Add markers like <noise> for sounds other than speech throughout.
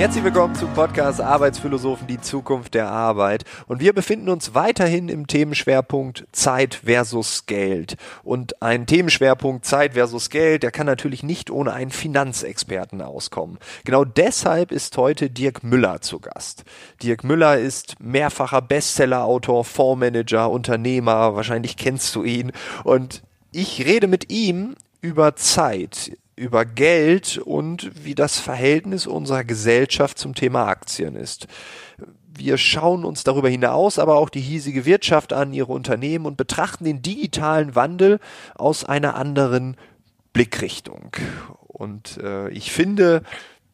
Herzlich willkommen zum Podcast Arbeitsphilosophen, die Zukunft der Arbeit. Und wir befinden uns weiterhin im Themenschwerpunkt Zeit versus Geld. Und ein Themenschwerpunkt Zeit versus Geld, der kann natürlich nicht ohne einen Finanzexperten auskommen. Genau deshalb ist heute Dirk Müller zu Gast. Dirk Müller ist mehrfacher Bestsellerautor, Fondsmanager, Unternehmer, wahrscheinlich kennst du ihn. Und ich rede mit ihm über Zeit, über Geld und wie das Verhältnis unserer Gesellschaft zum Thema Aktien ist. Wir schauen uns darüber hinaus aber auch die hiesige Wirtschaft an, ihre Unternehmen und betrachten den digitalen Wandel aus einer anderen Blickrichtung. Und äh, ich finde,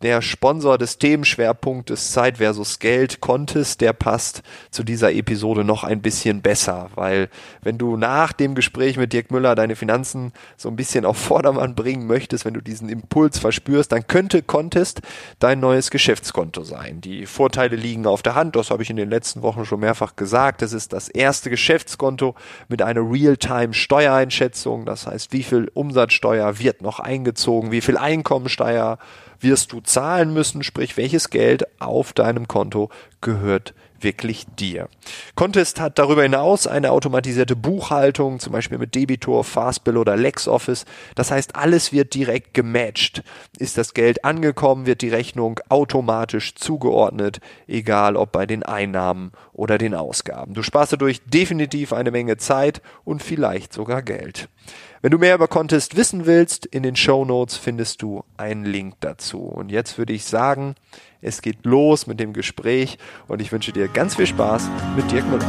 der Sponsor des Themenschwerpunktes Zeit versus Geld, Contest, der passt zu dieser Episode noch ein bisschen besser, weil wenn du nach dem Gespräch mit Dirk Müller deine Finanzen so ein bisschen auf Vordermann bringen möchtest, wenn du diesen Impuls verspürst, dann könnte Contest dein neues Geschäftskonto sein. Die Vorteile liegen auf der Hand, das habe ich in den letzten Wochen schon mehrfach gesagt. Es ist das erste Geschäftskonto mit einer Real-Time-Steuereinschätzung, das heißt, wie viel Umsatzsteuer wird noch eingezogen, wie viel Einkommensteuer wirst du zahlen müssen, sprich welches Geld auf deinem Konto gehört wirklich dir. Contest hat darüber hinaus eine automatisierte Buchhaltung, zum Beispiel mit Debitor, Fastbill oder LexOffice. Das heißt, alles wird direkt gematcht. Ist das Geld angekommen, wird die Rechnung automatisch zugeordnet, egal ob bei den Einnahmen oder den Ausgaben. Du sparst dadurch definitiv eine Menge Zeit und vielleicht sogar Geld. Wenn du mehr über Contest wissen willst, in den Show Notes findest du einen Link dazu. Und jetzt würde ich sagen, es geht los mit dem Gespräch und ich wünsche dir ganz viel Spaß mit Dirk Müller.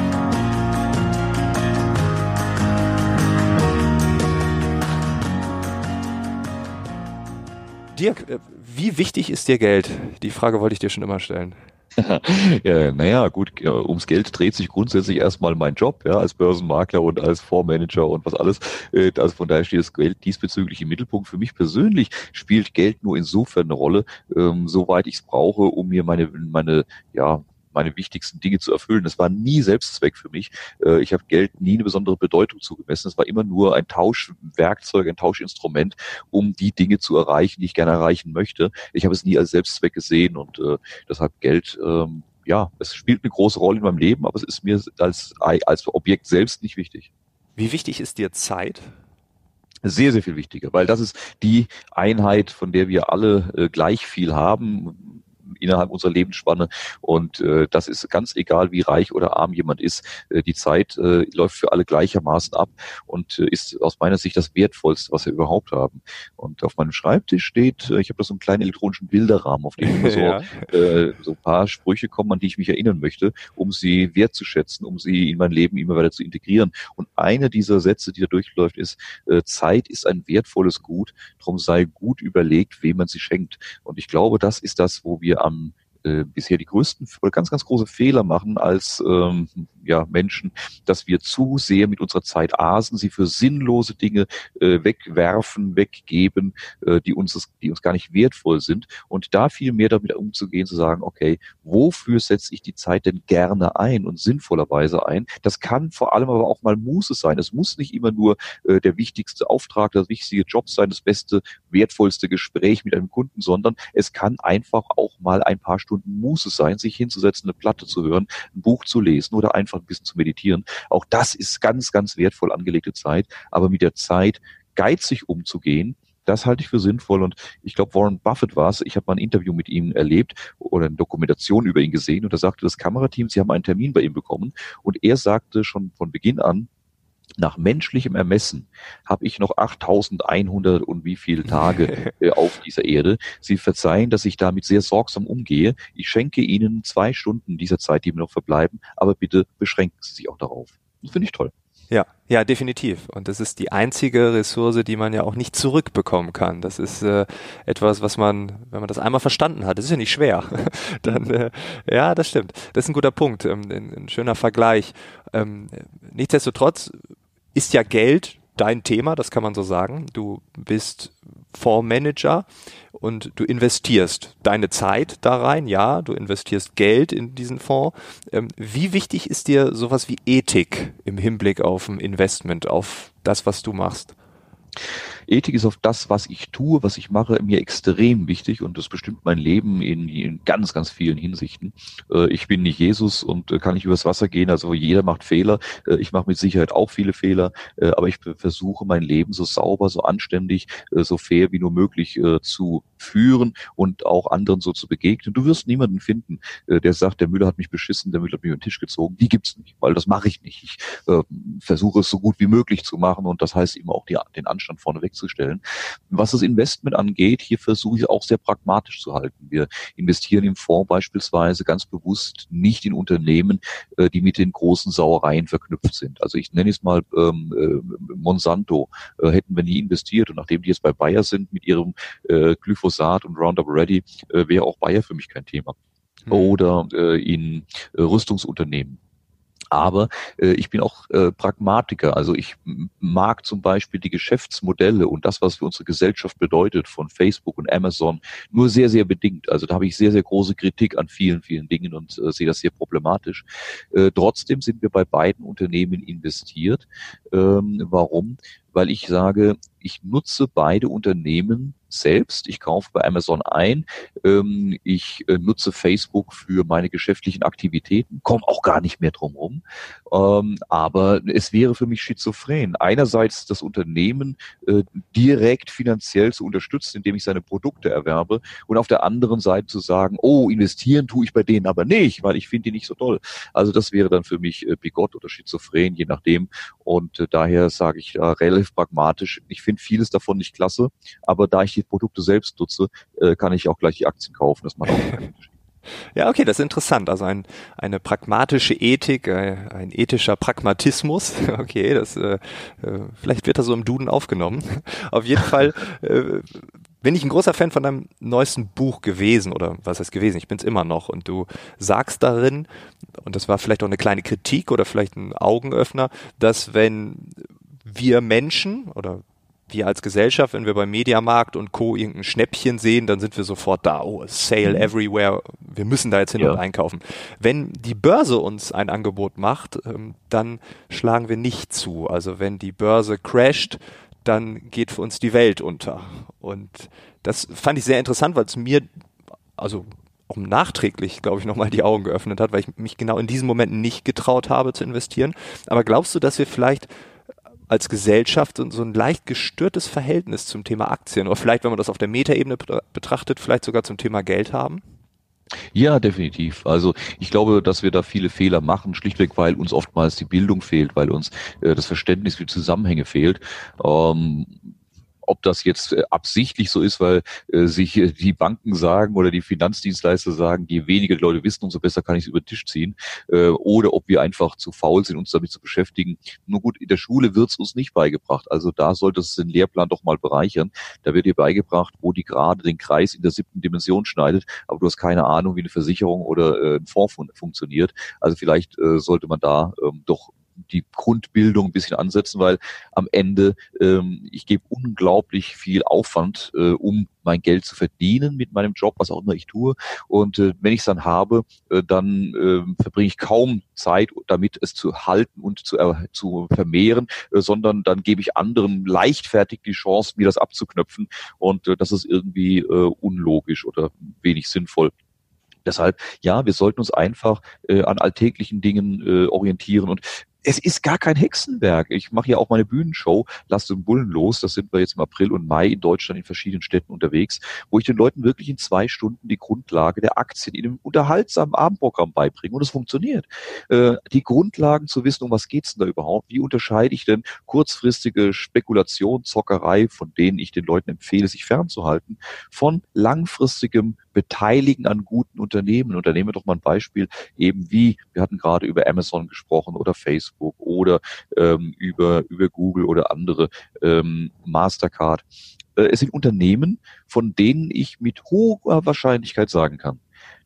Dirk, äh, wie wichtig ist dir Geld? Die Frage wollte ich dir schon immer stellen. <laughs> ja, naja, gut, ums Geld dreht sich grundsätzlich erstmal mein Job, ja, als Börsenmakler und als Fondsmanager und was alles. Äh, also von daher steht das Geld diesbezüglich im Mittelpunkt. Für mich persönlich spielt Geld nur insofern eine Rolle, ähm, soweit ich es brauche, um mir meine, meine, ja, meine wichtigsten Dinge zu erfüllen. Das war nie Selbstzweck für mich. Äh, ich habe Geld nie eine besondere Bedeutung zugemessen. Es war immer nur ein Tauschwerkzeug, ein Tauschinstrument, um die Dinge zu erreichen, die ich gerne erreichen möchte. Ich habe es nie als Selbstzweck gesehen und äh, deshalb Geld ähm, ja, es spielt eine große Rolle in meinem Leben, aber es ist mir als, als Objekt selbst nicht wichtig. Wie wichtig ist dir Zeit? Sehr, sehr viel wichtiger, weil das ist die Einheit, von der wir alle äh, gleich viel haben innerhalb unserer Lebensspanne. Und äh, das ist ganz egal, wie reich oder arm jemand ist. Äh, die Zeit äh, läuft für alle gleichermaßen ab und äh, ist aus meiner Sicht das Wertvollste, was wir überhaupt haben. Und auf meinem Schreibtisch steht, äh, ich habe da so einen kleinen elektronischen Bilderrahmen, auf dem immer so, <laughs> ja. äh, so ein paar Sprüche kommen, an die ich mich erinnern möchte, um sie wertzuschätzen, um sie in mein Leben immer weiter zu integrieren. Und eine dieser Sätze, die da durchläuft, ist, äh, Zeit ist ein wertvolles Gut, darum sei gut überlegt, wem man sie schenkt. Und ich glaube, das ist das, wo wir am äh, bisher die größten oder ganz, ganz große Fehler machen als ähm, ja, Menschen, dass wir zu sehr mit unserer Zeit asen, sie für sinnlose Dinge äh, wegwerfen, weggeben, äh, die, uns, die uns gar nicht wertvoll sind. Und da viel mehr damit umzugehen, zu sagen, okay, wofür setze ich die Zeit denn gerne ein und sinnvollerweise ein? Das kann vor allem aber auch mal Muße sein. Es muss nicht immer nur äh, der wichtigste Auftrag, das wichtige Job sein, das beste, wertvollste Gespräch mit einem Kunden, sondern es kann einfach auch mal ein paar Stunden Muße sein, sich hinzusetzen, eine Platte zu hören, ein Buch zu lesen oder einfach ein bisschen zu meditieren. Auch das ist ganz, ganz wertvoll angelegte Zeit. Aber mit der Zeit geizig umzugehen, das halte ich für sinnvoll und ich glaube, Warren Buffett war es. Ich habe mal ein Interview mit ihm erlebt oder eine Dokumentation über ihn gesehen und da sagte das Kamerateam, sie haben einen Termin bei ihm bekommen und er sagte schon von Beginn an, nach menschlichem Ermessen habe ich noch 8100 und wie viele Tage <laughs> äh, auf dieser Erde. Sie verzeihen, dass ich damit sehr sorgsam umgehe. Ich schenke Ihnen zwei Stunden dieser Zeit, die mir noch verbleiben, aber bitte beschränken Sie sich auch darauf. Das finde ich toll. Ja, ja, definitiv. Und das ist die einzige Ressource, die man ja auch nicht zurückbekommen kann. Das ist äh, etwas, was man, wenn man das einmal verstanden hat, das ist ja nicht schwer. <laughs> Dann, äh, ja, das stimmt. Das ist ein guter Punkt, ähm, ein, ein, schöner Vergleich. Ähm, nichtsdestotrotz ist ja Geld dein Thema, das kann man so sagen. Du bist Fondsmanager und du investierst deine Zeit da rein, ja, du investierst Geld in diesen Fonds. Ähm, wie wichtig ist dir sowas wie Ethik im Hinblick auf ein Investment, auf das, was du machst? Ethik ist auf das, was ich tue, was ich mache, mir extrem wichtig und das bestimmt mein Leben in, in ganz, ganz vielen Hinsichten. Äh, ich bin nicht Jesus und äh, kann nicht übers Wasser gehen, also jeder macht Fehler. Äh, ich mache mit Sicherheit auch viele Fehler, äh, aber ich versuche mein Leben so sauber, so anständig, äh, so fair wie nur möglich äh, zu führen und auch anderen so zu begegnen. Du wirst niemanden finden, der sagt, der Müller hat mich beschissen, der Müller hat mich über den Tisch gezogen. Die gibt's nicht, weil das mache ich nicht. Ich versuche es so gut wie möglich zu machen und das heißt eben auch die, den Anstand wegzustellen. Was das Investment angeht, hier versuche ich auch sehr pragmatisch zu halten. Wir investieren im Fonds beispielsweise ganz bewusst nicht in Unternehmen, die mit den großen Sauereien verknüpft sind. Also ich nenne es mal ähm, äh, Monsanto, äh, hätten wir nie investiert. Und nachdem die jetzt bei Bayer sind mit ihrem äh, Glyphosat und Roundup Ready, äh, wäre auch Bayer für mich kein Thema. Mhm. Oder äh, in äh, Rüstungsunternehmen. Aber äh, ich bin auch äh, Pragmatiker. Also ich mag zum Beispiel die Geschäftsmodelle und das, was für unsere Gesellschaft bedeutet von Facebook und Amazon, nur sehr, sehr bedingt. Also da habe ich sehr, sehr große Kritik an vielen, vielen Dingen und äh, sehe das sehr problematisch. Äh, trotzdem sind wir bei beiden Unternehmen investiert. Ähm, warum? Weil ich sage, ich nutze beide Unternehmen selbst. Ich kaufe bei Amazon ein. Ähm, ich äh, nutze Facebook für meine geschäftlichen Aktivitäten, komme auch gar nicht mehr drum rum. Ähm, aber es wäre für mich schizophren. Einerseits das Unternehmen äh, direkt finanziell zu unterstützen, indem ich seine Produkte erwerbe und auf der anderen Seite zu sagen, oh, investieren tue ich bei denen aber nicht, weil ich finde die nicht so toll. Also das wäre dann für mich äh, bigott oder schizophren, je nachdem. Und äh, daher sage ich da relativ pragmatisch, ich finde vieles davon nicht klasse, aber da ich die Produkte selbst nutze, äh, kann ich auch gleich die Aktien kaufen. Das macht auch keinen. Ja, okay, das ist interessant. Also ein, eine pragmatische Ethik, äh, ein ethischer Pragmatismus. <laughs> Okay, das äh, äh, vielleicht wird er so im Duden aufgenommen. <laughs> Auf jeden Fall bin ich ein großer Fan von deinem neuesten Buch gewesen oder was heißt gewesen? Ich bin es immer noch und du sagst darin und das war vielleicht auch eine kleine Kritik oder vielleicht ein Augenöffner, dass wenn wir Menschen oder wir als Gesellschaft, wenn wir beim Mediamarkt und Co. irgendein Schnäppchen sehen, dann sind wir sofort da, oh, Sale mhm. everywhere, wir müssen da jetzt hin ja. und einkaufen. Wenn die Börse uns ein Angebot macht, ähm, dann schlagen wir nicht zu. Also wenn die Börse crasht, dann geht für uns die Welt unter. Und das fand ich sehr interessant, weil es mir, also auch nachträglich, glaube ich, nochmal die Augen geöffnet hat, weil ich mich genau in diesem Moment nicht getraut habe zu investieren. Aber glaubst du, dass wir vielleicht Gesellschaft so ein leicht gestörtes Verhältnis zum Thema Aktien oder vielleicht, wenn man das auf der Metaebene betrachtet, vielleicht sogar zum Thema Geld haben? Ja, definitiv. Also ich glaube, dass wir da viele Fehler machen, schlichtweg, weil uns oftmals die Bildung fehlt, weil uns äh, das Verständnis für Zusammenhänge fehlt. Ähm, ob das jetzt äh, absichtlich so ist, weil äh, sich äh, die Banken sagen oder die Finanzdienstleister sagen, je weniger die Leute wissen, umso besser kann ich es über den Tisch ziehen, äh, oder ob wir einfach zu faul sind, uns damit zu beschäftigen. Nur gut, in der Schule wird es uns nicht beigebracht. Also da sollte es den Lehrplan doch mal bereichern. Da wird dir beigebracht, wo die gerade den Kreis in der siebten Dimension schneidet, aber du hast keine Ahnung, wie eine Versicherung oder äh, ein Fonds fun funktioniert. Also vielleicht äh, sollte man da ähm, doch die Grundbildung ein bisschen ansetzen, weil am Ende ähm, ich gebe unglaublich viel Aufwand, äh, um mein Geld zu verdienen mit meinem Job, was auch immer ich tue. Und äh, wenn ich es dann habe, äh, dann äh, verbringe ich kaum Zeit damit, es zu halten und zu, äh, zu vermehren, äh, sondern dann gebe ich anderen leichtfertig die Chance, mir das abzuknöpfen. Und äh, das ist irgendwie äh, unlogisch oder wenig sinnvoll. Deshalb, ja, wir sollten uns einfach äh, an alltäglichen Dingen äh, orientieren. Und es ist gar kein Hexenwerk. Ich mache ja auch meine Bühnenshow, Lasst den Bullen los. Das sind wir jetzt im April und Mai in Deutschland in verschiedenen Städten unterwegs, wo ich den Leuten wirklich in zwei Stunden die Grundlage der Aktien in einem unterhaltsamen Abendprogramm beibringe. Und es funktioniert. Äh, die Grundlagen zu wissen, um was geht's denn da überhaupt? Wie unterscheide ich denn kurzfristige Spekulation, Zockerei, von denen ich den Leuten empfehle, sich fernzuhalten, von langfristigem beteiligen an guten Unternehmen. Und da nehmen wir doch mal ein Beispiel, eben wie, wir hatten gerade über Amazon gesprochen oder Facebook oder ähm, über, über Google oder andere ähm, Mastercard. Äh, es sind Unternehmen, von denen ich mit hoher Wahrscheinlichkeit sagen kann,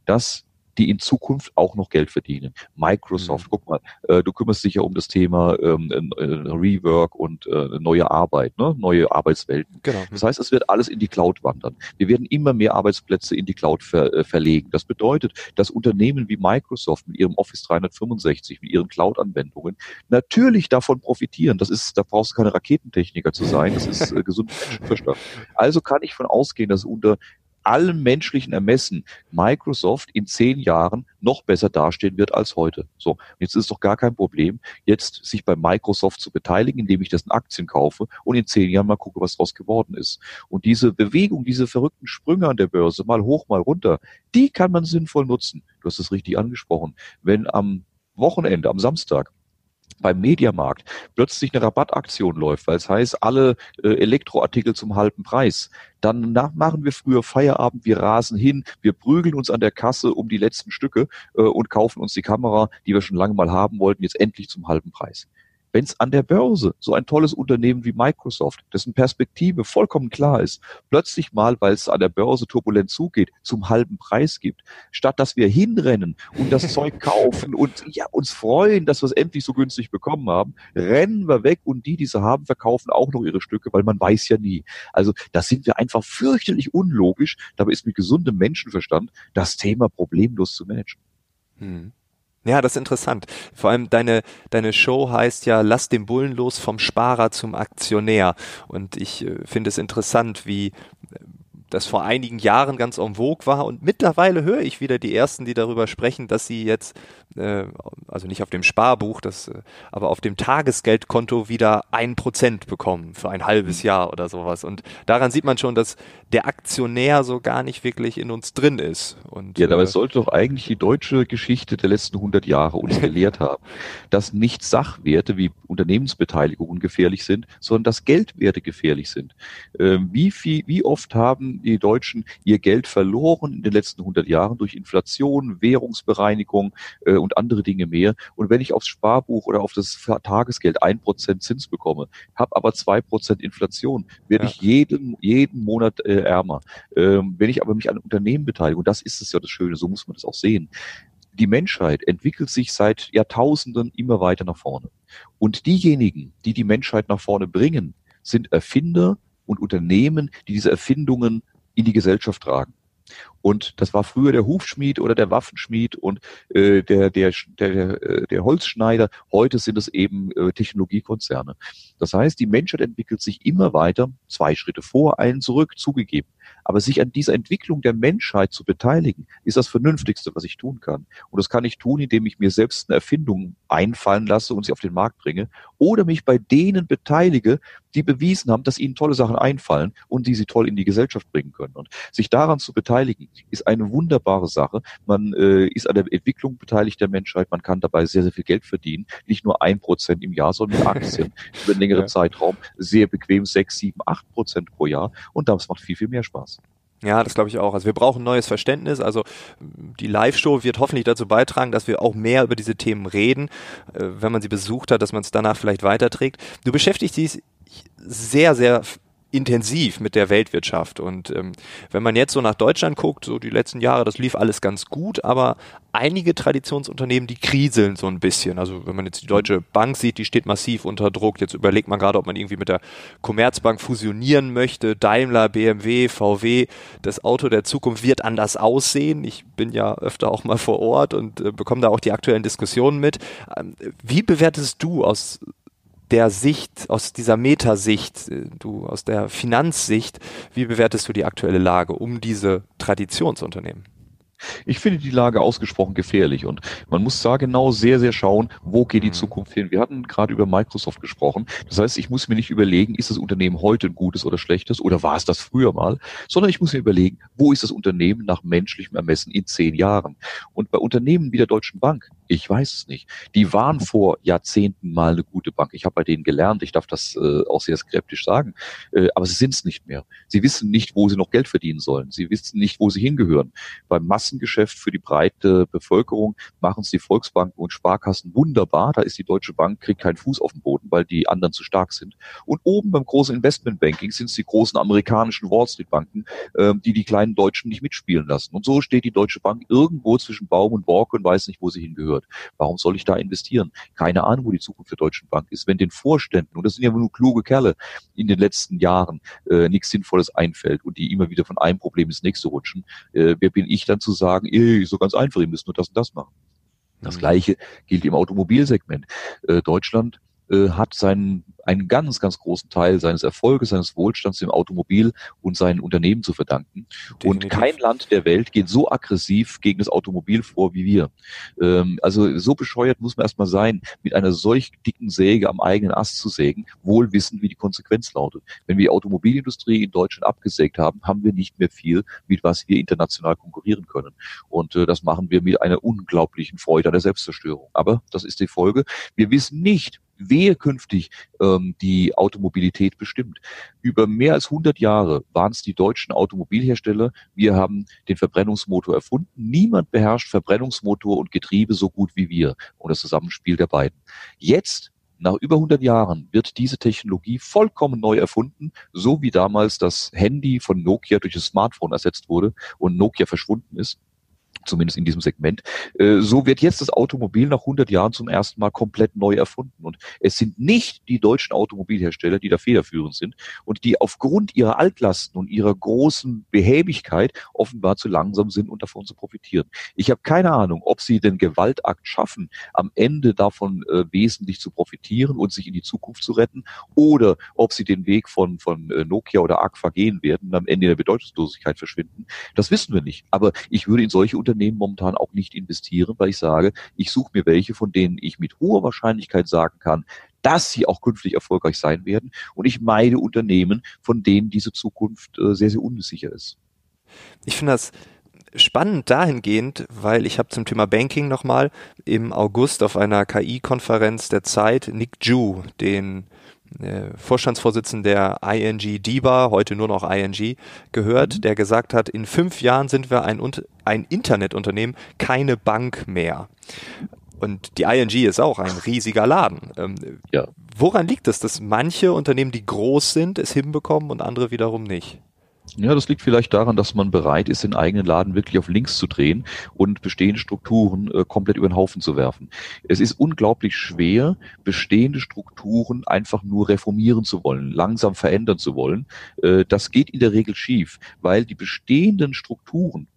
dass die in Zukunft auch noch Geld verdienen. Microsoft, mhm. guck mal, äh, du kümmerst dich ja um das Thema ähm, äh, Rework und äh, neue Arbeit, ne? neue Arbeitswelten. Genau. Das heißt, es wird alles in die Cloud wandern. Wir werden immer mehr Arbeitsplätze in die Cloud ver äh, verlegen. Das bedeutet, dass Unternehmen wie Microsoft mit ihrem Office 365, mit ihren Cloud-Anwendungen natürlich davon profitieren. Das ist, da brauchst du keine Raketentechniker zu sein. Das ist äh, gesunder Menschenverstand. <laughs> Also kann ich von ausgehen, dass unter allem menschlichen Ermessen Microsoft in zehn Jahren noch besser dastehen wird als heute. So, jetzt ist es doch gar kein Problem, jetzt sich bei Microsoft zu beteiligen, indem ich das in Aktien kaufe und in zehn Jahren mal gucke, was daraus geworden ist. Und diese Bewegung, diese verrückten Sprünge an der Börse, mal hoch, mal runter, die kann man sinnvoll nutzen. Du hast es richtig angesprochen. Wenn am Wochenende, am Samstag, beim Mediamarkt plötzlich eine Rabattaktion läuft, weil es heißt, alle äh, Elektroartikel zum halben Preis, dann machen wir früher Feierabend, wir rasen hin, wir prügeln uns an der Kasse um die letzten Stücke äh, und kaufen uns die Kamera, die wir schon lange mal haben wollten, jetzt endlich zum halben Preis wenn es an der Börse so ein tolles Unternehmen wie Microsoft, dessen Perspektive vollkommen klar ist, plötzlich mal, weil es an der Börse turbulent zugeht, zum halben Preis gibt, statt dass wir hinrennen und das <laughs> Zeug kaufen und ja uns freuen, dass wir es endlich so günstig bekommen haben, rennen wir weg und die, die sie haben, verkaufen auch noch ihre Stücke, weil man weiß ja nie. Also da sind wir einfach fürchterlich unlogisch. Dabei ist mit gesundem Menschenverstand das Thema problemlos zu managen. Hm. Ja, das ist interessant. Vor allem deine, deine Show heißt ja Lass den Bullen los vom Sparer zum Aktionär. Und ich äh, finde es interessant, wie das vor einigen Jahren ganz en vogue war und mittlerweile höre ich wieder die ersten, die darüber sprechen, dass sie jetzt, äh, also nicht auf dem Sparbuch, das, äh, aber auf dem Tagesgeldkonto wieder ein Prozent bekommen für ein halbes mhm. Jahr oder sowas. Und daran sieht man schon, dass der Aktionär so gar nicht wirklich in uns drin ist. Und, ja, dabei äh, sollte doch eigentlich die deutsche Geschichte der letzten 100 Jahre uns <laughs> gelehrt haben, dass nicht Sachwerte wie Unternehmensbeteiligungen gefährlich sind, sondern dass Geldwerte gefährlich sind. Ähm, wie viel, wie oft haben die Deutschen ihr Geld verloren in den letzten 100 Jahren durch Inflation, Währungsbereinigung äh, und andere Dinge mehr. Und wenn ich aufs Sparbuch oder auf das Tagesgeld ein Prozent Zins bekomme, habe aber zwei Prozent Inflation, werde ja. ich jeden, jeden Monat äh, ärmer. Ähm, wenn ich aber mich an Unternehmen beteilige, und das ist es ja das Schöne, so muss man das auch sehen, die Menschheit entwickelt sich seit Jahrtausenden immer weiter nach vorne. Und diejenigen, die die Menschheit nach vorne bringen, sind Erfinder und Unternehmen, die diese Erfindungen in die Gesellschaft tragen. Und das war früher der Hufschmied oder der Waffenschmied und äh, der, der, der, äh, der Holzschneider. Heute sind es eben äh, Technologiekonzerne. Das heißt, die Menschheit entwickelt sich immer weiter, zwei Schritte vor, einen zurück, zugegeben. Aber sich an dieser Entwicklung der Menschheit zu beteiligen, ist das Vernünftigste, was ich tun kann. Und das kann ich tun, indem ich mir selbst eine Erfindung einfallen lasse und sie auf den Markt bringe oder mich bei denen beteilige, die bewiesen haben, dass ihnen tolle Sachen einfallen und die sie toll in die Gesellschaft bringen können. Und sich daran zu beteiligen, ist eine wunderbare Sache. Man äh, ist an der Entwicklung beteiligt der Menschheit. Man kann dabei sehr, sehr viel Geld verdienen. Nicht nur ein Prozent im Jahr, sondern mit Aktien <laughs> über einen längeren ja. Zeitraum. Sehr bequem sechs, sieben, acht Prozent pro Jahr. Und das macht viel, viel mehr Spaß. Ja, das glaube ich auch. Also wir brauchen neues Verständnis. Also die Live-Show wird hoffentlich dazu beitragen, dass wir auch mehr über diese Themen reden, äh, wenn man sie besucht hat, dass man es danach vielleicht weiterträgt. Du beschäftigst dich sehr, sehr intensiv mit der Weltwirtschaft. Und ähm, wenn man jetzt so nach Deutschland guckt, so die letzten Jahre, das lief alles ganz gut, aber einige Traditionsunternehmen, die kriseln so ein bisschen. Also wenn man jetzt die Deutsche Bank sieht, die steht massiv unter Druck. Jetzt überlegt man gerade, ob man irgendwie mit der Commerzbank fusionieren möchte. Daimler, BMW, VW, das Auto der Zukunft wird anders aussehen. Ich bin ja öfter auch mal vor Ort und äh, bekomme da auch die aktuellen Diskussionen mit. Ähm, wie bewertest du aus der Sicht, aus dieser Metasicht, äh, du aus der Finanzsicht, wie bewertest du die aktuelle Lage um diese Traditionsunternehmen? Ich finde die Lage ausgesprochen gefährlich und man muss da genau sehr, sehr schauen, wo geht die mhm. Zukunft hin. Wir hatten gerade über Microsoft gesprochen. Das heißt, ich muss mir nicht überlegen, ist das Unternehmen heute ein gutes oder schlechtes oder war es das früher mal, sondern ich muss mir überlegen, wo ist das Unternehmen nach menschlichem Ermessen in zehn Jahren. Und bei Unternehmen wie der Deutschen Bank, ich weiß es nicht. Die waren vor Jahrzehnten mal eine gute Bank. Ich habe bei denen gelernt, ich darf das äh, auch sehr skeptisch sagen, äh, aber sie sind es nicht mehr. Sie wissen nicht, wo sie noch Geld verdienen sollen. Sie wissen nicht, wo sie hingehören. Beim Massen Kassengeschäft für die breite Bevölkerung machen es die Volksbanken und Sparkassen wunderbar. Da ist die Deutsche Bank, kriegt keinen Fuß auf den Boden, weil die anderen zu stark sind. Und oben beim großen Investmentbanking sind es die großen amerikanischen Wall Street Banken, äh, die die kleinen Deutschen nicht mitspielen lassen. Und so steht die Deutsche Bank irgendwo zwischen Baum und Borke und weiß nicht, wo sie hingehört. Warum soll ich da investieren? Keine Ahnung, wo die Zukunft der Deutschen Bank ist. Wenn den Vorständen, und das sind ja nur kluge Kerle, in den letzten Jahren äh, nichts Sinnvolles einfällt und die immer wieder von einem Problem ins nächste rutschen, äh, wer bin ich dann zu sagen, ey, so ganz einfach, ihr müsst nur das und das machen. Das mhm. Gleiche gilt im Automobilsegment. Äh, Deutschland äh, hat seinen einen ganz, ganz großen Teil seines Erfolges, seines Wohlstands dem Automobil und seinen Unternehmen zu verdanken. Definitiv. Und kein Land der Welt geht so aggressiv gegen das Automobil vor wie wir. Ähm, also so bescheuert muss man erstmal sein, mit einer solch dicken Säge am eigenen Ast zu sägen, wohl wissend, wie die Konsequenz lautet. Wenn wir die Automobilindustrie in Deutschland abgesägt haben, haben wir nicht mehr viel, mit was wir international konkurrieren können. Und äh, das machen wir mit einer unglaublichen Freude an der Selbstzerstörung. Aber das ist die Folge. Wir wissen nicht, wer künftig ähm, die Automobilität bestimmt. Über mehr als 100 Jahre waren es die deutschen Automobilhersteller. Wir haben den Verbrennungsmotor erfunden. Niemand beherrscht Verbrennungsmotor und Getriebe so gut wie wir und das Zusammenspiel der beiden. Jetzt nach über 100 Jahren wird diese Technologie vollkommen neu erfunden, so wie damals das Handy von Nokia durch das Smartphone ersetzt wurde und Nokia verschwunden ist zumindest in diesem Segment. Äh, so wird jetzt das Automobil nach 100 Jahren zum ersten Mal komplett neu erfunden. Und es sind nicht die deutschen Automobilhersteller, die da federführend sind und die aufgrund ihrer Altlasten und ihrer großen Behäbigkeit offenbar zu langsam sind und davon zu profitieren. Ich habe keine Ahnung, ob sie den Gewaltakt schaffen, am Ende davon äh, wesentlich zu profitieren und sich in die Zukunft zu retten oder ob sie den Weg von, von äh, Nokia oder Agfa gehen werden und am Ende in der Bedeutungslosigkeit verschwinden. Das wissen wir nicht. Aber ich würde in solche Unternehmen momentan auch nicht investieren, weil ich sage, ich suche mir welche, von denen ich mit hoher Wahrscheinlichkeit sagen kann, dass sie auch künftig erfolgreich sein werden. Und ich meide Unternehmen, von denen diese Zukunft äh, sehr, sehr unsicher ist. Ich finde das spannend dahingehend, weil ich habe zum Thema Banking nochmal im August auf einer KI-Konferenz der Zeit Nick Ju, den äh, Vorstandsvorsitzenden der ING DIBA, heute nur noch ING, gehört, mhm. der gesagt hat, in fünf Jahren sind wir ein, ein Internetunternehmen, keine Bank mehr. Und die ING ist auch ein riesiger Laden. Ähm, ja. Woran liegt es, dass manche Unternehmen, die groß sind, es hinbekommen und andere wiederum nicht? Ja, das liegt vielleicht daran, dass man bereit ist, den eigenen Laden wirklich auf links zu drehen und bestehende Strukturen äh, komplett über den Haufen zu werfen. Es ist unglaublich schwer, bestehende Strukturen einfach nur reformieren zu wollen, langsam verändern zu wollen. Äh, das geht in der Regel schief, weil die bestehenden Strukturen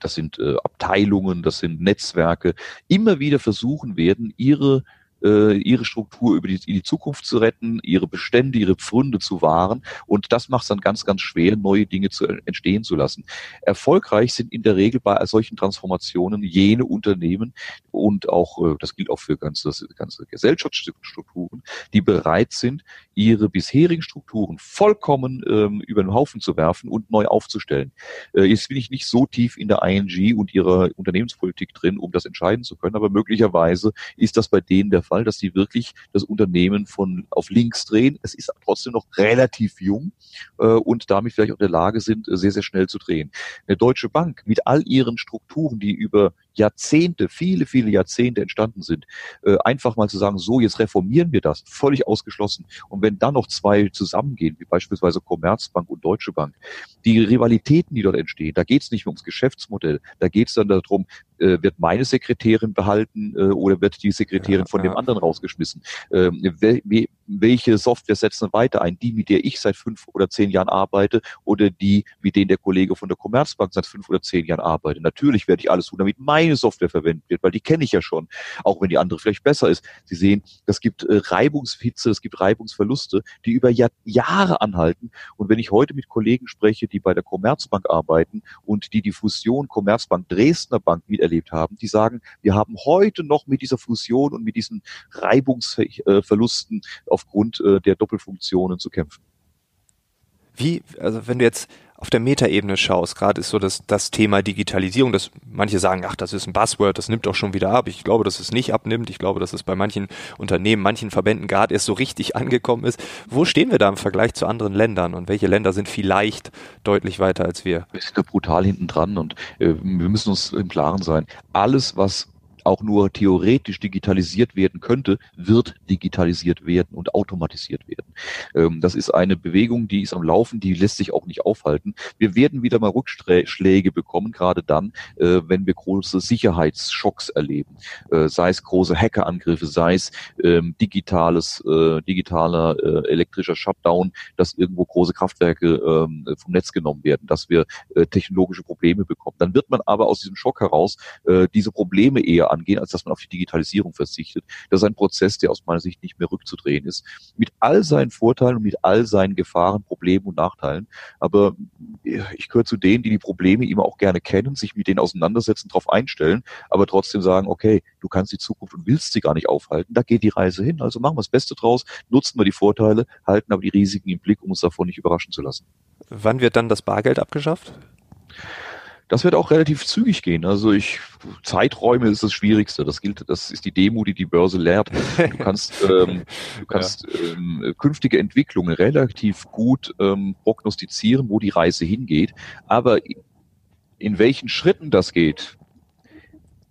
das sind äh, Abteilungen, das sind Netzwerke, immer wieder versuchen werden, ihre ihre Struktur über die, in die Zukunft zu retten, ihre Bestände, ihre Pfründe zu wahren. Und das macht es dann ganz, ganz schwer, neue Dinge zu entstehen zu lassen. Erfolgreich sind in der Regel bei solchen Transformationen jene Unternehmen und auch, äh, das gilt auch für ganze, ganze Gesellschaftsstrukturen, die bereit sind, ihre bisherigen Strukturen vollkommen ähm, über den Haufen zu werfen und neu aufzustellen. Äh, jetzt bin ich nicht so tief in der ING und ihrer Unternehmenspolitik drin, um das entscheiden zu können, aber möglicherweise ist das bei denen der Fall, dass die wirklich das Unternehmen von auf links drehen. Es ist trotzdem noch relativ jung äh, und damit vielleicht auch in der Lage sind, sehr, sehr schnell zu drehen. Eine Deutsche Bank mit all ihren Strukturen, die über Jahrzehnte, viele, viele Jahrzehnte entstanden sind, äh, einfach mal zu sagen, so, jetzt reformieren wir das, völlig ausgeschlossen. Und wenn dann noch zwei zusammengehen, wie beispielsweise Commerzbank und Deutsche Bank, die Rivalitäten, die dort entstehen, da geht es nicht mehr ums Geschäftsmodell, da geht es dann darum, äh, wird meine Sekretärin behalten äh, oder wird die Sekretärin von dem anderen rausgeschmissen? Ähm, welche Software setzen weiter ein? Die, mit der ich seit fünf oder zehn Jahren arbeite oder die, mit denen der Kollege von der Commerzbank seit fünf oder zehn Jahren arbeitet? Natürlich werde ich alles tun, damit meine Software verwendet wird, weil die kenne ich ja schon, auch wenn die andere vielleicht besser ist. Sie sehen, es gibt äh, Reibungshitze, es gibt Reibungsverluste, die über Jahr, Jahre anhalten. Und wenn ich heute mit Kollegen spreche, die bei der Commerzbank arbeiten und die die Fusion Commerzbank Dresdner Bank miterlebt haben, die sagen, wir haben heute noch mit dieser Fusion und mit diesen Reibungsverlusten aufgrund äh, der Doppelfunktionen zu kämpfen. Wie, also wenn du jetzt auf der Metaebene schaust, gerade ist so das, das Thema Digitalisierung, dass manche sagen, ach, das ist ein Buzzword, das nimmt doch schon wieder ab. Ich glaube, dass es nicht abnimmt. Ich glaube, dass es bei manchen Unternehmen, manchen Verbänden gerade erst so richtig <laughs> angekommen ist. Wo stehen wir da im Vergleich zu anderen Ländern und welche Länder sind vielleicht deutlich weiter als wir? Wir sind da brutal hinten dran und äh, wir müssen uns im Klaren sein. Alles, was auch nur theoretisch digitalisiert werden könnte, wird digitalisiert werden und automatisiert werden. Ähm, das ist eine Bewegung, die ist am Laufen, die lässt sich auch nicht aufhalten. Wir werden wieder mal Rückschläge bekommen, gerade dann, äh, wenn wir große Sicherheitsschocks erleben, äh, sei es große Hackerangriffe, sei es ähm, digitales, äh, digitaler äh, elektrischer Shutdown, dass irgendwo große Kraftwerke ähm, vom Netz genommen werden, dass wir äh, technologische Probleme bekommen. Dann wird man aber aus diesem Schock heraus äh, diese Probleme eher angehen, als dass man auf die Digitalisierung verzichtet. Das ist ein Prozess, der aus meiner Sicht nicht mehr rückzudrehen ist. Mit all seinen Vorteilen und mit all seinen Gefahren, Problemen und Nachteilen. Aber ich gehöre zu denen, die die Probleme immer auch gerne kennen, sich mit denen auseinandersetzen, darauf einstellen, aber trotzdem sagen, okay, du kannst die Zukunft und willst sie gar nicht aufhalten. Da geht die Reise hin. Also machen wir das Beste draus, nutzen wir die Vorteile, halten aber die Risiken im Blick, um uns davon nicht überraschen zu lassen. Wann wird dann das Bargeld abgeschafft? Das wird auch relativ zügig gehen. Also ich Zeiträume ist das Schwierigste. Das gilt, das ist die Demo, die die Börse lehrt. Du kannst, <laughs> ähm, du kannst ja. ähm, künftige Entwicklungen relativ gut ähm, prognostizieren, wo die Reise hingeht. Aber in welchen Schritten das geht,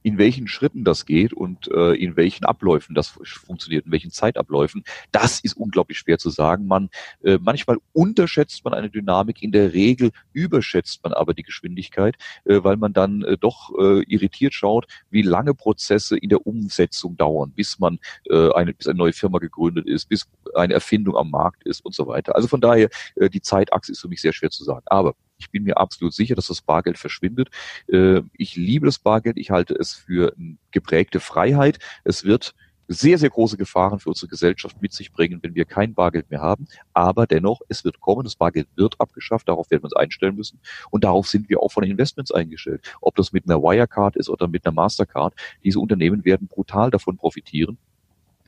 in welchen Schritten das geht und äh, in welchen Abläufen das funktioniert, in welchen Zeitabläufen, das ist unglaublich schwer zu sagen. Man äh, manchmal unterschätzt man eine Dynamik, in der Regel überschätzt man aber die Geschwindigkeit, äh, weil man dann äh, doch äh, irritiert schaut, wie lange Prozesse in der Umsetzung dauern, bis man äh, eine, bis eine neue Firma gegründet ist, bis eine Erfindung am Markt ist und so weiter. Also von daher, äh, die Zeitachse ist für mich sehr schwer zu sagen. Aber ich bin mir absolut sicher, dass das Bargeld verschwindet. Äh, ich liebe das Bargeld. Ich halte es für geprägte Freiheit. Es wird sehr, sehr große Gefahren für unsere Gesellschaft mit sich bringen, wenn wir kein Bargeld mehr haben. Aber dennoch, es wird kommen, das Bargeld wird abgeschafft, darauf werden wir uns einstellen müssen. Und darauf sind wir auch von Investments eingestellt. Ob das mit einer Wirecard ist oder mit einer Mastercard, diese Unternehmen werden brutal davon profitieren.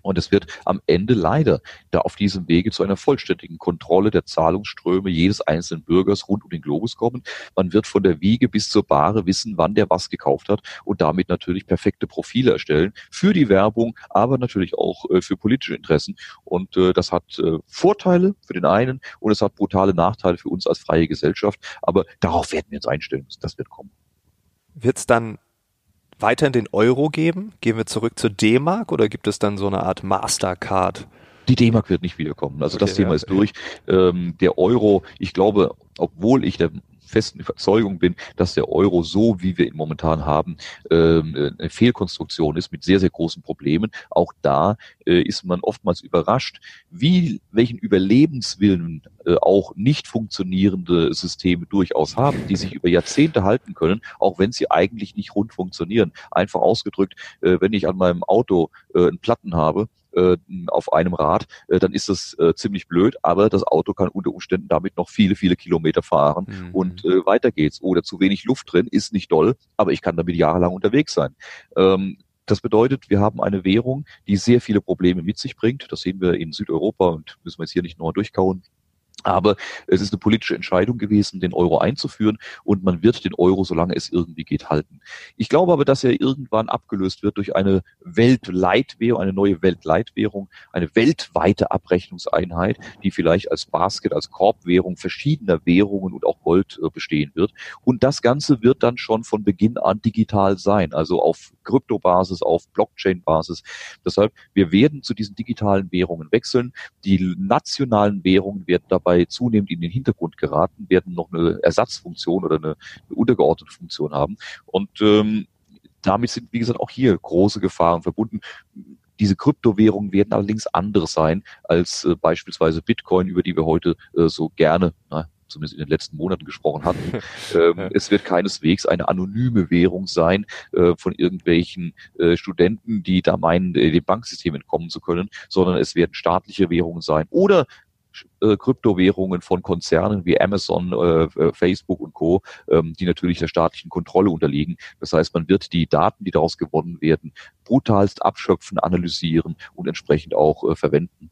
Und es wird am Ende leider da auf diesem Wege zu einer vollständigen Kontrolle der Zahlungsströme jedes einzelnen Bürgers rund um den Globus kommen. Man wird von der Wiege bis zur Bahre wissen, wann der was gekauft hat und damit natürlich perfekte Profile erstellen für die Werbung, aber natürlich auch äh, für politische Interessen. Und äh, das hat äh, Vorteile für den einen und es hat brutale Nachteile für uns als freie Gesellschaft. Aber darauf werden wir uns einstellen müssen. Das wird kommen. Wird es dann weiterhin den Euro geben? Gehen wir zurück zur D-Mark oder gibt es dann so eine Art Mastercard? Die D-Mark wird nicht wiederkommen. Also okay, das Thema ja. ist durch. Ähm, der Euro, ich glaube, obwohl ich der festen Überzeugung bin, dass der Euro so, wie wir ihn momentan haben, ähm, eine Fehlkonstruktion ist mit sehr, sehr großen Problemen. Auch da äh, ist man oftmals überrascht, wie, welchen Überlebenswillen äh, auch nicht funktionierende Systeme durchaus haben, die sich über Jahrzehnte halten können, auch wenn sie eigentlich nicht rund funktionieren. Einfach ausgedrückt, äh, wenn ich an meinem Auto einen Platten habe, äh, auf einem Rad, äh, dann ist das äh, ziemlich blöd, aber das Auto kann unter Umständen damit noch viele, viele Kilometer fahren mhm. und äh, weiter geht's. Oder zu wenig Luft drin, ist nicht doll, aber ich kann damit jahrelang unterwegs sein. Ähm, das bedeutet, wir haben eine Währung, die sehr viele Probleme mit sich bringt. Das sehen wir in Südeuropa und müssen wir jetzt hier nicht nur durchkauen. Aber es ist eine politische Entscheidung gewesen, den Euro einzuführen und man wird den Euro, solange es irgendwie geht, halten. Ich glaube aber, dass er irgendwann abgelöst wird durch eine Weltleitwährung, eine neue Weltleitwährung, eine weltweite Abrechnungseinheit, die vielleicht als Basket, als Korbwährung verschiedener Währungen und auch Gold äh, bestehen wird. Und das Ganze wird dann schon von Beginn an digital sein, also auf Kryptobasis, auf Blockchain-Basis. Deshalb, wir werden zu diesen digitalen Währungen wechseln. Die nationalen Währungen werden dabei dabei zunehmend in den Hintergrund geraten, werden noch eine Ersatzfunktion oder eine, eine untergeordnete Funktion haben. Und ähm, damit sind, wie gesagt, auch hier große Gefahren verbunden. Diese Kryptowährungen werden allerdings andere sein als äh, beispielsweise Bitcoin, über die wir heute äh, so gerne, na, zumindest in den letzten Monaten gesprochen hatten. <laughs> ähm, es wird keineswegs eine anonyme Währung sein äh, von irgendwelchen äh, Studenten, die da meinen, äh, dem Banksystem entkommen zu können, sondern es werden staatliche Währungen sein oder äh, Kryptowährungen von Konzernen wie Amazon, äh, äh, Facebook und Co., ähm, die natürlich der staatlichen Kontrolle unterliegen. Das heißt, man wird die Daten, die daraus gewonnen werden, brutalst abschöpfen, analysieren und entsprechend auch äh, verwenden.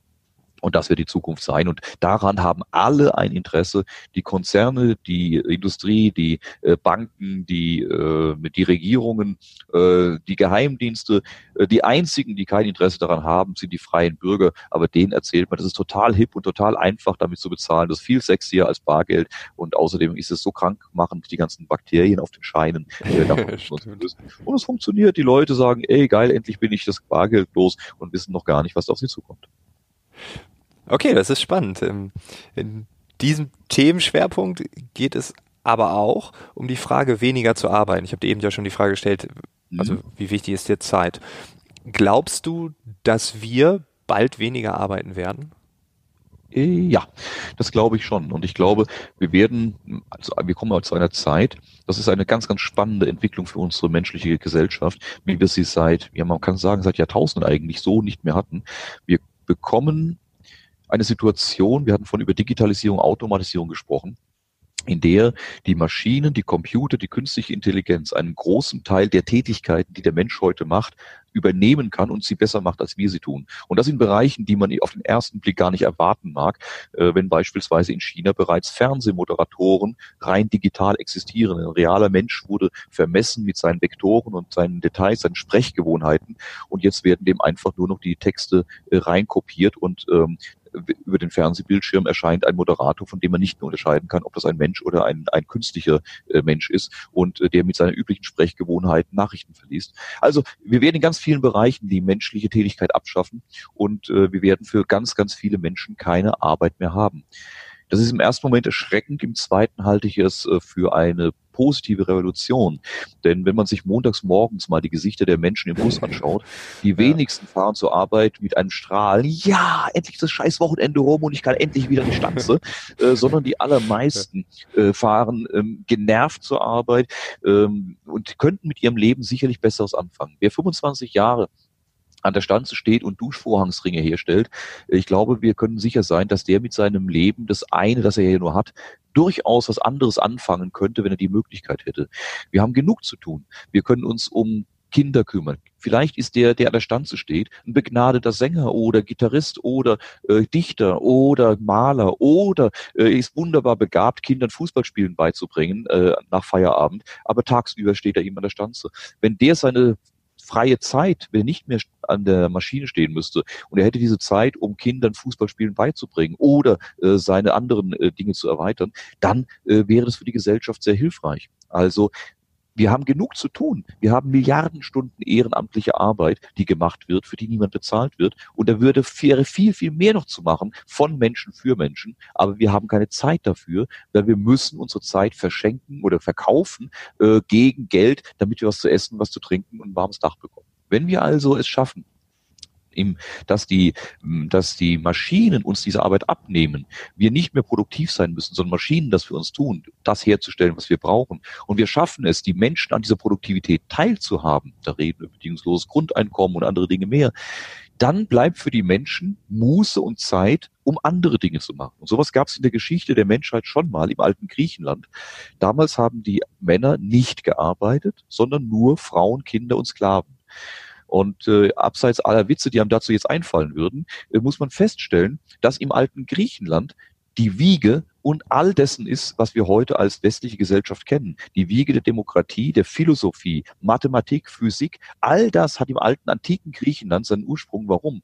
Und das wird die Zukunft sein. Und daran haben alle ein Interesse. Die Konzerne, die Industrie, die äh, Banken, die, äh, die Regierungen, äh, die Geheimdienste. Äh, die einzigen, die kein Interesse daran haben, sind die freien Bürger. Aber denen erzählt man, das ist total hip und total einfach, damit zu bezahlen. Das ist viel sexier als Bargeld. Und außerdem ist es so krankmachend, die ganzen Bakterien auf den Scheinen. <laughs> Und es funktioniert. Die Leute sagen, ey, geil, endlich bin ich das Bargeld los und wissen noch gar nicht, was da auf sie zukommt. Okay, das ist spannend. Ähm, in diesem Themenschwerpunkt geht es aber auch um die Frage, weniger zu arbeiten. Ich habe dir eben ja schon die Frage gestellt, also mhm. wie wichtig ist dir Zeit? Glaubst du, dass wir bald weniger arbeiten werden? Äh, ja, das glaube ich schon. Und ich glaube, wir werden, also wir kommen mal zu einer Zeit, das ist eine ganz, ganz spannende Entwicklung für unsere menschliche Gesellschaft, wie wir sie seit, ja, man kann sagen, seit Jahrtausenden eigentlich so nicht mehr hatten. Wir bekommen eine Situation, wir hatten von über Digitalisierung, Automatisierung gesprochen, in der die Maschinen, die Computer, die künstliche Intelligenz einen großen Teil der Tätigkeiten, die der Mensch heute macht, übernehmen kann und sie besser macht, als wir sie tun. Und das in Bereichen, die man auf den ersten Blick gar nicht erwarten mag, äh, wenn beispielsweise in China bereits Fernsehmoderatoren rein digital existieren. Ein realer Mensch wurde vermessen mit seinen Vektoren und seinen Details, seinen Sprechgewohnheiten und jetzt werden dem einfach nur noch die Texte äh, reinkopiert und ähm, über den Fernsehbildschirm erscheint ein Moderator, von dem man nicht mehr unterscheiden kann, ob das ein Mensch oder ein, ein künstlicher äh, Mensch ist und äh, der mit seiner üblichen Sprechgewohnheiten Nachrichten verliest. Also wir werden in ganz vielen Bereichen die menschliche Tätigkeit abschaffen und äh, wir werden für ganz, ganz viele Menschen keine Arbeit mehr haben. Das ist im ersten Moment erschreckend, im zweiten halte ich es für eine positive Revolution. Denn wenn man sich montags morgens mal die Gesichter der Menschen im Bus anschaut, die wenigsten fahren zur Arbeit mit einem Strahl, ja, endlich das scheiß Wochenende rum und ich kann endlich wieder die Stanze, <laughs> äh, sondern die allermeisten äh, fahren ähm, genervt zur Arbeit ähm, und könnten mit ihrem Leben sicherlich Besseres anfangen. Wer 25 Jahre an der Stanze steht und Duschvorhangsringe herstellt. Ich glaube, wir können sicher sein, dass der mit seinem Leben, das eine, das er hier nur hat, durchaus was anderes anfangen könnte, wenn er die Möglichkeit hätte. Wir haben genug zu tun. Wir können uns um Kinder kümmern. Vielleicht ist der, der an der Stanze steht, ein begnadeter Sänger oder Gitarrist oder äh, Dichter oder Maler oder äh, ist wunderbar begabt, Kindern Fußballspielen beizubringen äh, nach Feierabend, aber tagsüber steht er ihm an der Stanze. Wenn der seine freie Zeit, wenn er nicht mehr an der Maschine stehen müsste und er hätte diese Zeit, um Kindern Fußballspielen beizubringen oder äh, seine anderen äh, Dinge zu erweitern, dann äh, wäre das für die Gesellschaft sehr hilfreich. Also wir haben genug zu tun. Wir haben Milliarden Stunden ehrenamtliche Arbeit, die gemacht wird, für die niemand bezahlt wird. Und da würde wäre viel, viel mehr noch zu machen von Menschen für Menschen. Aber wir haben keine Zeit dafür, weil wir müssen unsere Zeit verschenken oder verkaufen äh, gegen Geld, damit wir was zu essen, was zu trinken und ein warmes Dach bekommen. Wenn wir also es schaffen, im, dass die, dass die Maschinen uns diese Arbeit abnehmen, wir nicht mehr produktiv sein müssen, sondern Maschinen das für uns tun, das herzustellen, was wir brauchen. Und wir schaffen es, die Menschen an dieser Produktivität teilzuhaben. Da reden wir über bedingungsloses Grundeinkommen und andere Dinge mehr. Dann bleibt für die Menschen Muße und Zeit, um andere Dinge zu machen. Und sowas gab es in der Geschichte der Menschheit schon mal im alten Griechenland. Damals haben die Männer nicht gearbeitet, sondern nur Frauen, Kinder und Sklaven. Und äh, abseits aller Witze, die einem dazu jetzt einfallen würden, äh, muss man feststellen, dass im alten Griechenland die Wiege und all dessen ist, was wir heute als westliche Gesellschaft kennen. Die Wiege der Demokratie, der Philosophie, Mathematik, Physik, all das hat im alten antiken Griechenland seinen Ursprung. Warum?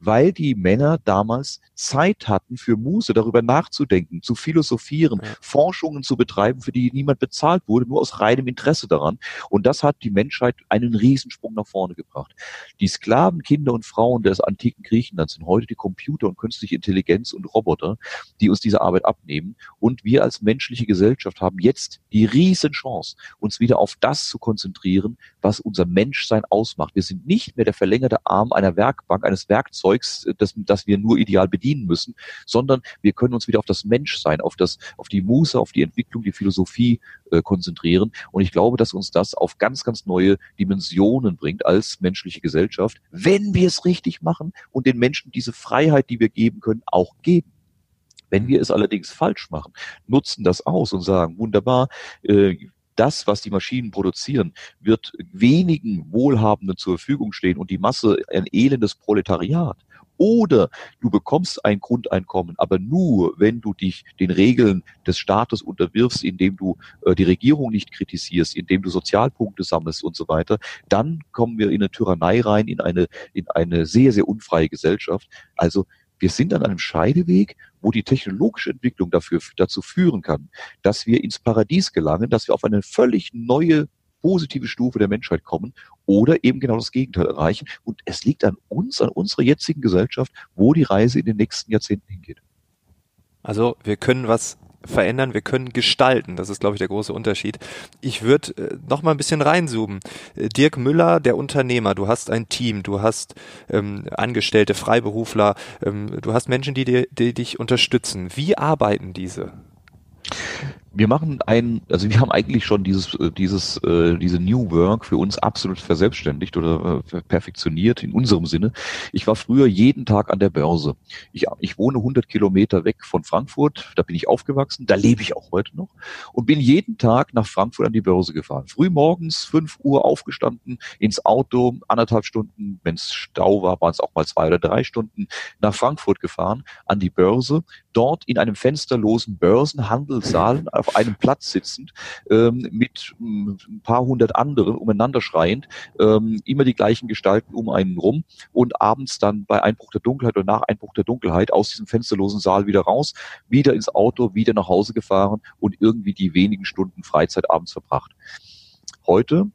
Weil die Männer damals Zeit hatten für Muße, darüber nachzudenken, zu philosophieren, ja. Forschungen zu betreiben, für die niemand bezahlt wurde, nur aus reinem Interesse daran. Und das hat die Menschheit einen Riesensprung nach vorne gebracht. Die Sklaven, Kinder und Frauen des antiken Griechenlands sind heute die Computer und künstliche Intelligenz und Roboter, die uns diese Arbeit abnehmen. Und wir als menschliche Gesellschaft haben jetzt die Riesenchance, uns wieder auf das zu konzentrieren, was unser Menschsein ausmacht. Wir sind nicht mehr der verlängerte Arm einer Werkbank, eines Werkzeugs, Zeugs, das, das wir nur ideal bedienen müssen, sondern wir können uns wieder auf das Menschsein, auf das, auf die Muße, auf die Entwicklung, die Philosophie äh, konzentrieren. Und ich glaube, dass uns das auf ganz, ganz neue Dimensionen bringt als menschliche Gesellschaft, wenn wir es richtig machen und den Menschen diese Freiheit, die wir geben können, auch geben. Wenn wir es allerdings falsch machen, nutzen das aus und sagen, wunderbar, äh, das, was die Maschinen produzieren, wird wenigen Wohlhabenden zur Verfügung stehen und die Masse ein elendes Proletariat Oder du bekommst ein Grundeinkommen, aber nur, wenn du dich den Regeln des Staates unterwirfst, indem du äh, die Regierung nicht kritisierst, indem du Sozialpunkte sammelst und so weiter, dann kommen wir in eine Tyrannei rein, in eine, in eine sehr, sehr unfreie Gesellschaft. Also wir sind an einem Scheideweg, wo die technologische Entwicklung dafür, dazu führen kann, dass wir ins Paradies gelangen, dass wir auf eine völlig neue positive Stufe der Menschheit kommen oder eben genau das Gegenteil erreichen. Und es liegt an uns, an unserer jetzigen Gesellschaft, wo die Reise in den nächsten Jahrzehnten hingeht. Also wir können was verändern, wir können gestalten. Das ist, glaube ich, der große Unterschied. Ich würde äh, noch mal ein bisschen reinzoomen. Äh, Dirk Müller, der Unternehmer, du hast ein Team, du hast ähm, Angestellte, Freiberufler, ähm, du hast Menschen, die, dir, die dich unterstützen. Wie arbeiten diese? Wir machen ein, also wir haben eigentlich schon dieses, äh, dieses, äh, diese New Work für uns absolut verselbstständigt oder äh, perfektioniert in unserem Sinne. Ich war früher jeden Tag an der Börse. Ich, ich wohne 100 Kilometer weg von Frankfurt, da bin ich aufgewachsen, da lebe ich auch heute noch und bin jeden Tag nach Frankfurt an die Börse gefahren. Früh morgens, 5 Uhr aufgestanden, ins Auto, anderthalb Stunden, wenn es Stau war, waren es auch mal zwei oder drei Stunden, nach Frankfurt gefahren, an die Börse, dort in einem fensterlosen Börsenhandelssaal auf einem Platz sitzend, ähm, mit ähm, ein paar hundert anderen umeinander schreiend, ähm, immer die gleichen Gestalten um einen rum und abends dann bei Einbruch der Dunkelheit oder nach Einbruch der Dunkelheit aus diesem fensterlosen Saal wieder raus, wieder ins Auto, wieder nach Hause gefahren und irgendwie die wenigen Stunden Freizeit abends verbracht. Heute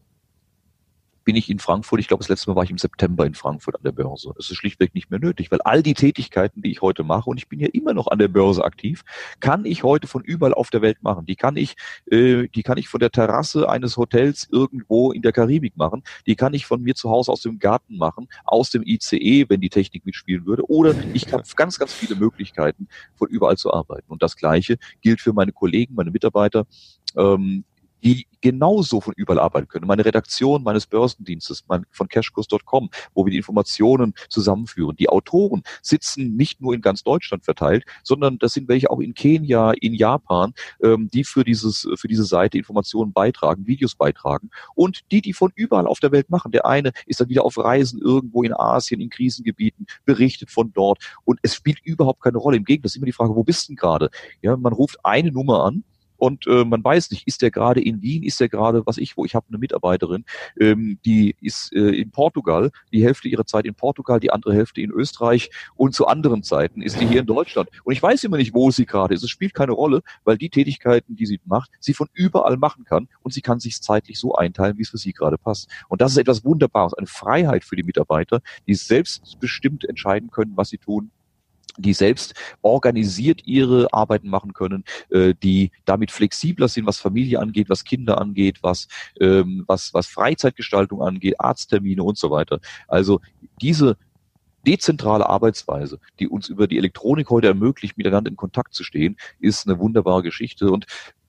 bin ich in Frankfurt, ich glaube, das letzte Mal war ich im September in Frankfurt an der Börse. Es ist schlichtweg nicht mehr nötig, weil all die Tätigkeiten, die ich heute mache, und ich bin ja immer noch an der Börse aktiv, kann ich heute von überall auf der Welt machen. Die kann ich, äh, die kann ich von der Terrasse eines Hotels irgendwo in der Karibik machen. Die kann ich von mir zu Hause aus dem Garten machen, aus dem ICE, wenn die Technik mitspielen würde. Oder ich habe ganz, ganz viele Möglichkeiten, von überall zu arbeiten. Und das Gleiche gilt für meine Kollegen, meine Mitarbeiter. Ähm, die genauso von überall arbeiten können. Meine Redaktion meines Börsendienstes mein, von cashkurs.com, wo wir die Informationen zusammenführen. Die Autoren sitzen nicht nur in ganz Deutschland verteilt, sondern das sind welche auch in Kenia, in Japan, ähm, die für dieses für diese Seite Informationen beitragen, Videos beitragen und die, die von überall auf der Welt machen. Der eine ist dann wieder auf Reisen irgendwo in Asien, in Krisengebieten, berichtet von dort und es spielt überhaupt keine Rolle. Im Gegenteil, das ist immer die Frage, wo bist du denn gerade? Ja, man ruft eine Nummer an und äh, man weiß nicht, ist der gerade in Wien, ist der gerade, was ich, wo ich habe eine Mitarbeiterin, ähm, die ist äh, in Portugal, die Hälfte ihrer Zeit in Portugal, die andere Hälfte in Österreich und zu anderen Zeiten ist die hier in Deutschland. Und ich weiß immer nicht, wo sie gerade ist. Es spielt keine Rolle, weil die Tätigkeiten, die sie macht, sie von überall machen kann und sie kann sich zeitlich so einteilen, wie es für sie gerade passt. Und das ist etwas Wunderbares, eine Freiheit für die Mitarbeiter, die selbstbestimmt entscheiden können, was sie tun die selbst organisiert ihre Arbeiten machen können, äh, die damit flexibler sind, was Familie angeht, was Kinder angeht, was, ähm, was, was Freizeitgestaltung angeht, Arzttermine und so weiter. Also diese dezentrale Arbeitsweise, die uns über die Elektronik heute ermöglicht, miteinander in Kontakt zu stehen, ist eine wunderbare Geschichte. Und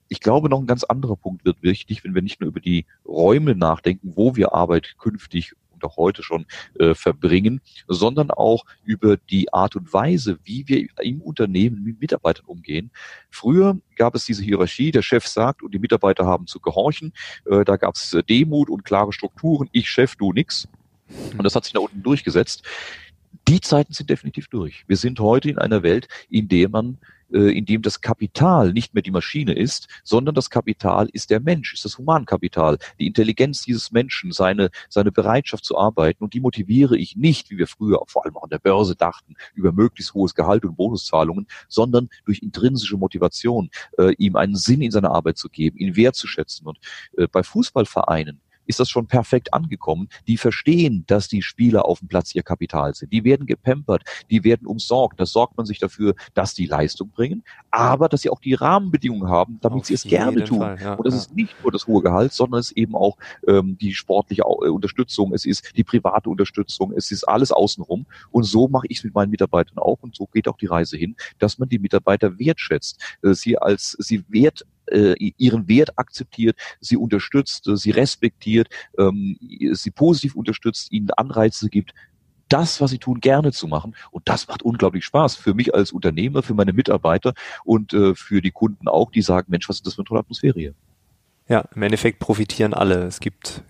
ich glaube, noch ein ganz anderer Punkt wird wichtig, wenn wir nicht nur über die Räume nachdenken, wo wir Arbeit künftig und auch heute schon äh, verbringen, sondern auch über die Art und Weise, wie wir im Unternehmen mit Mitarbeitern umgehen. Früher gab es diese Hierarchie, der Chef sagt und die Mitarbeiter haben zu gehorchen. Äh, da gab es Demut und klare Strukturen, ich Chef, du nix. Und das hat sich da unten durchgesetzt. Die Zeiten sind definitiv durch. Wir sind heute in einer Welt, in der man äh, in dem das Kapital nicht mehr die Maschine ist, sondern das Kapital ist der Mensch, ist das Humankapital, die Intelligenz dieses Menschen, seine, seine Bereitschaft zu arbeiten. Und die motiviere ich nicht, wie wir früher vor allem auch an der Börse dachten, über möglichst hohes Gehalt und Bonuszahlungen, sondern durch intrinsische Motivation, äh, ihm einen Sinn in seiner Arbeit zu geben, ihn wertzuschätzen. Und äh, bei Fußballvereinen ist das schon perfekt angekommen. Die verstehen, dass die Spieler auf dem Platz ihr Kapital sind. Die werden gepampert, die werden umsorgt. Das sorgt man sich dafür, dass die Leistung bringen, aber dass sie auch die Rahmenbedingungen haben, damit auf sie es gerne tun. Fall, ja, Und das ja. ist nicht nur das hohe Gehalt, sondern es ist eben auch ähm, die sportliche äh, Unterstützung, es ist die private Unterstützung, es ist alles außenrum. Und so mache ich es mit meinen Mitarbeitern auch und so geht auch die Reise hin, dass man die Mitarbeiter wertschätzt, äh, sie als sie wert äh, ihren Wert akzeptiert, sie unterstützt, äh, sie respektiert, ähm, sie positiv unterstützt, ihnen Anreize gibt, das, was sie tun, gerne zu machen. Und das macht unglaublich Spaß für mich als Unternehmer, für meine Mitarbeiter und äh, für die Kunden auch, die sagen, Mensch, was ist das für eine tolle Atmosphäre hier? Ja, im Endeffekt profitieren alle. Es gibt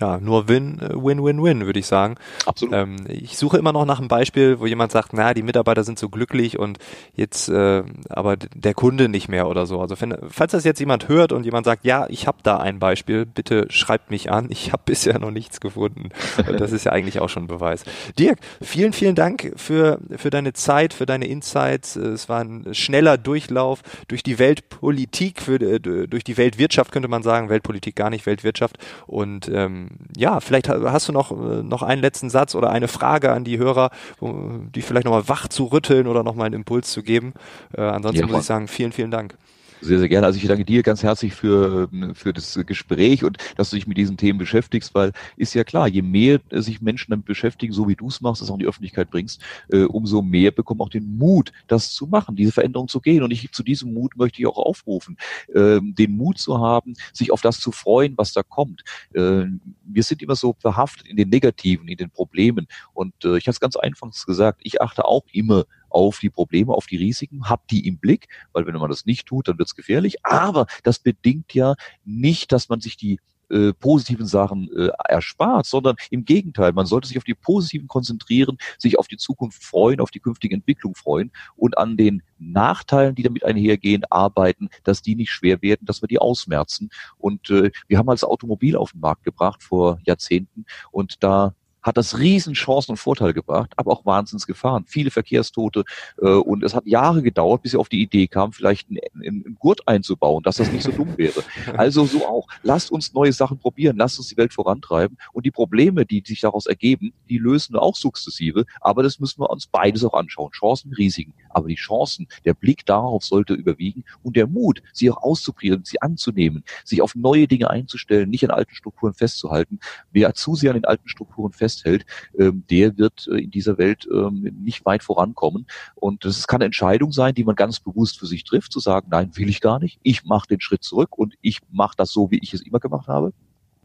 ja, nur Win, äh, Win, Win, Win, würde ich sagen. Absolut. Ähm, ich suche immer noch nach einem Beispiel, wo jemand sagt, na, die Mitarbeiter sind so glücklich und jetzt äh, aber der Kunde nicht mehr oder so. Also wenn, falls das jetzt jemand hört und jemand sagt, ja, ich habe da ein Beispiel, bitte schreibt mich an. Ich habe <laughs> bisher noch nichts gefunden. Und das ist ja eigentlich auch schon ein Beweis. Dirk, vielen, vielen Dank für, für deine Zeit, für deine Insights. Es war ein schneller Durchlauf durch die Weltpolitik, für, äh, durch die Weltwirtschaft könnte man sagen, Weltpolitik gar nicht, Weltwirtschaft. Und ähm, ja, vielleicht hast du noch, äh, noch einen letzten Satz oder eine Frage an die Hörer, die vielleicht nochmal wach zu rütteln oder nochmal einen Impuls zu geben. Äh, ansonsten ja, muss ich sagen, vielen, vielen Dank. Sehr, sehr gerne. Also ich danke dir ganz herzlich für, für das Gespräch und dass du dich mit diesen Themen beschäftigst, weil ist ja klar, je mehr sich Menschen damit beschäftigen, so wie du es machst, das auch in die Öffentlichkeit bringst, äh, umso mehr bekommen auch den Mut, das zu machen, diese Veränderung zu gehen. Und ich zu diesem Mut möchte ich auch aufrufen, äh, den Mut zu haben, sich auf das zu freuen, was da kommt. Äh, wir sind immer so verhaftet in den Negativen, in den Problemen. Und äh, ich habe es ganz einfach gesagt, ich achte auch immer auf die Probleme, auf die Risiken, habt die im Blick, weil wenn man das nicht tut, dann wird es gefährlich. Aber das bedingt ja nicht, dass man sich die äh, positiven Sachen äh, erspart, sondern im Gegenteil, man sollte sich auf die positiven konzentrieren, sich auf die Zukunft freuen, auf die künftige Entwicklung freuen und an den Nachteilen, die damit einhergehen, arbeiten, dass die nicht schwer werden, dass wir die ausmerzen. Und äh, wir haben als Automobil auf den Markt gebracht vor Jahrzehnten und da hat das riesen Chancen und Vorteile gebracht, aber auch Wahnsinnsgefahren. Viele Verkehrstote äh, und es hat Jahre gedauert, bis sie auf die Idee kam, vielleicht einen, einen Gurt einzubauen, dass das nicht so dumm wäre. <laughs> Also so auch. Lasst uns neue Sachen probieren, lasst uns die Welt vorantreiben und die Probleme, die sich daraus ergeben, die lösen wir auch sukzessive, aber das müssen wir uns beides auch anschauen. Chancen, Risiken. Aber die Chancen, der Blick darauf sollte überwiegen und der Mut, sie auch auszuprobieren, sie anzunehmen, sich auf neue Dinge einzustellen, nicht an alten Strukturen festzuhalten. Wer zu sehr an den alten Strukturen festhält, festhält, ähm, der wird äh, in dieser Welt ähm, nicht weit vorankommen. Und das kann eine Entscheidung sein, die man ganz bewusst für sich trifft, zu sagen, nein, will ich gar nicht. Ich mache den Schritt zurück und ich mache das so, wie ich es immer gemacht habe.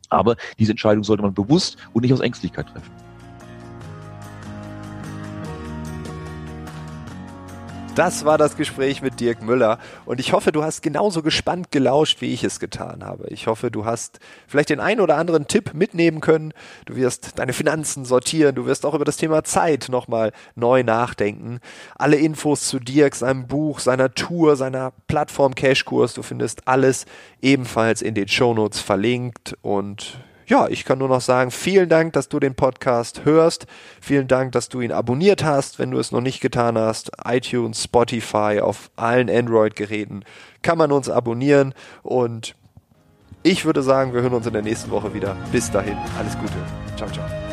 Aber diese Entscheidung sollte man bewusst und nicht aus Ängstlichkeit treffen. Das war das Gespräch mit Dirk Müller und ich hoffe, du hast genauso gespannt gelauscht, wie ich es getan habe. Ich hoffe, du hast vielleicht den einen oder anderen Tipp mitnehmen können. Du wirst deine Finanzen sortieren, du wirst auch über das Thema Zeit nochmal neu nachdenken. Alle Infos zu Dirk, seinem Buch, seiner Tour, seiner Plattform Cashkurs, du findest alles ebenfalls in den Shownotes verlinkt und ja, ich kann nur noch sagen, vielen Dank, dass du den Podcast hörst. Vielen Dank, dass du ihn abonniert hast, wenn du es noch nicht getan hast. iTunes, Spotify, auf allen Android-Geräten kann man uns abonnieren. Und ich würde sagen, wir hören uns in der nächsten Woche wieder. Bis dahin, alles Gute. Ciao, ciao.